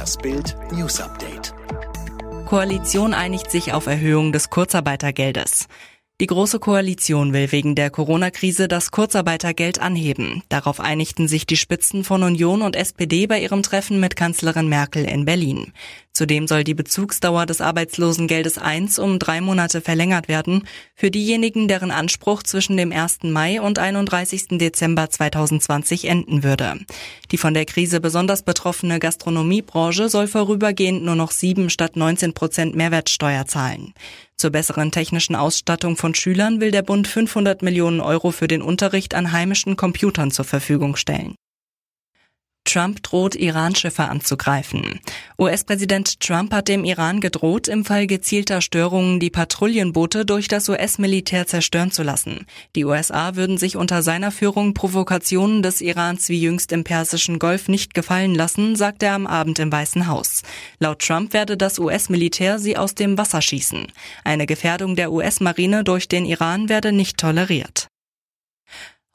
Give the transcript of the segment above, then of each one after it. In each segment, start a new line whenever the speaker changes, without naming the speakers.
Das Bild News Update.
Koalition einigt sich auf Erhöhung des Kurzarbeitergeldes. Die Große Koalition will wegen der Corona-Krise das Kurzarbeitergeld anheben. Darauf einigten sich die Spitzen von Union und SPD bei ihrem Treffen mit Kanzlerin Merkel in Berlin. Zudem soll die Bezugsdauer des Arbeitslosengeldes 1 um drei Monate verlängert werden für diejenigen, deren Anspruch zwischen dem 1. Mai und 31. Dezember 2020 enden würde. Die von der Krise besonders betroffene Gastronomiebranche soll vorübergehend nur noch 7 statt 19 Prozent Mehrwertsteuer zahlen. Zur besseren technischen Ausstattung von Schülern will der Bund 500 Millionen Euro für den Unterricht an heimischen Computern zur Verfügung stellen. Trump droht, Iran-Schiffe anzugreifen. US-Präsident Trump hat dem Iran gedroht, im Fall gezielter Störungen die Patrouillenboote durch das US-Militär zerstören zu lassen. Die USA würden sich unter seiner Führung Provokationen des Irans wie jüngst im Persischen Golf nicht gefallen lassen, sagte er am Abend im Weißen Haus. Laut Trump werde das US-Militär sie aus dem Wasser schießen. Eine Gefährdung der US-Marine durch den Iran werde nicht toleriert.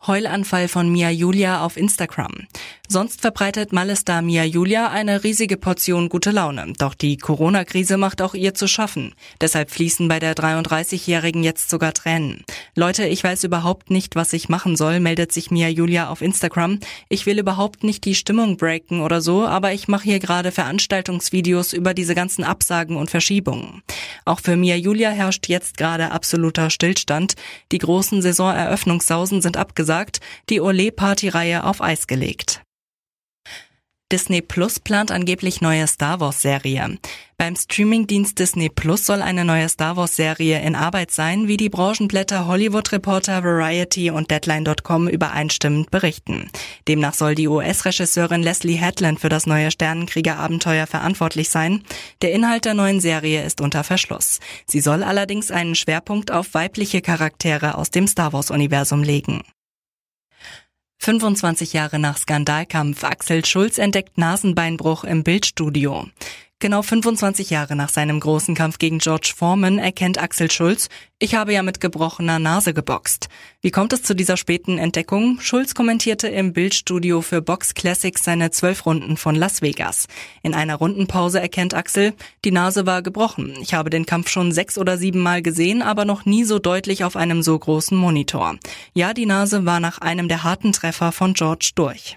Heulanfall von Mia Julia auf Instagram. Sonst verbreitet Malestar Mia Julia eine riesige Portion gute Laune. Doch die Corona-Krise macht auch ihr zu schaffen. Deshalb fließen bei der 33-Jährigen jetzt sogar Tränen. Leute, ich weiß überhaupt nicht, was ich machen soll, meldet sich Mia Julia auf Instagram. Ich will überhaupt nicht die Stimmung breaken oder so, aber ich mache hier gerade Veranstaltungsvideos über diese ganzen Absagen und Verschiebungen. Auch für Mia Julia herrscht jetzt gerade absoluter Stillstand. Die großen Saisoneröffnungssausen sind abgesagt, die Olé-Party-Reihe auf Eis gelegt. Disney Plus plant angeblich neue Star Wars Serie. Beim Streamingdienst Disney Plus soll eine neue Star Wars Serie in Arbeit sein, wie die Branchenblätter Hollywood Reporter, Variety und Deadline.com übereinstimmend berichten. Demnach soll die US-Regisseurin Leslie Hadland für das neue Sternenkrieger-Abenteuer verantwortlich sein. Der Inhalt der neuen Serie ist unter Verschluss. Sie soll allerdings einen Schwerpunkt auf weibliche Charaktere aus dem Star Wars-Universum legen. 25 Jahre nach Skandalkampf, Axel Schulz entdeckt Nasenbeinbruch im Bildstudio. Genau 25 Jahre nach seinem großen Kampf gegen George Foreman erkennt Axel Schulz, ich habe ja mit gebrochener Nase geboxt. Wie kommt es zu dieser späten Entdeckung? Schulz kommentierte im Bildstudio für Box Classics seine zwölf Runden von Las Vegas. In einer Rundenpause erkennt Axel, die Nase war gebrochen. Ich habe den Kampf schon sechs oder sieben Mal gesehen, aber noch nie so deutlich auf einem so großen Monitor. Ja, die Nase war nach einem der harten Treffer von George durch.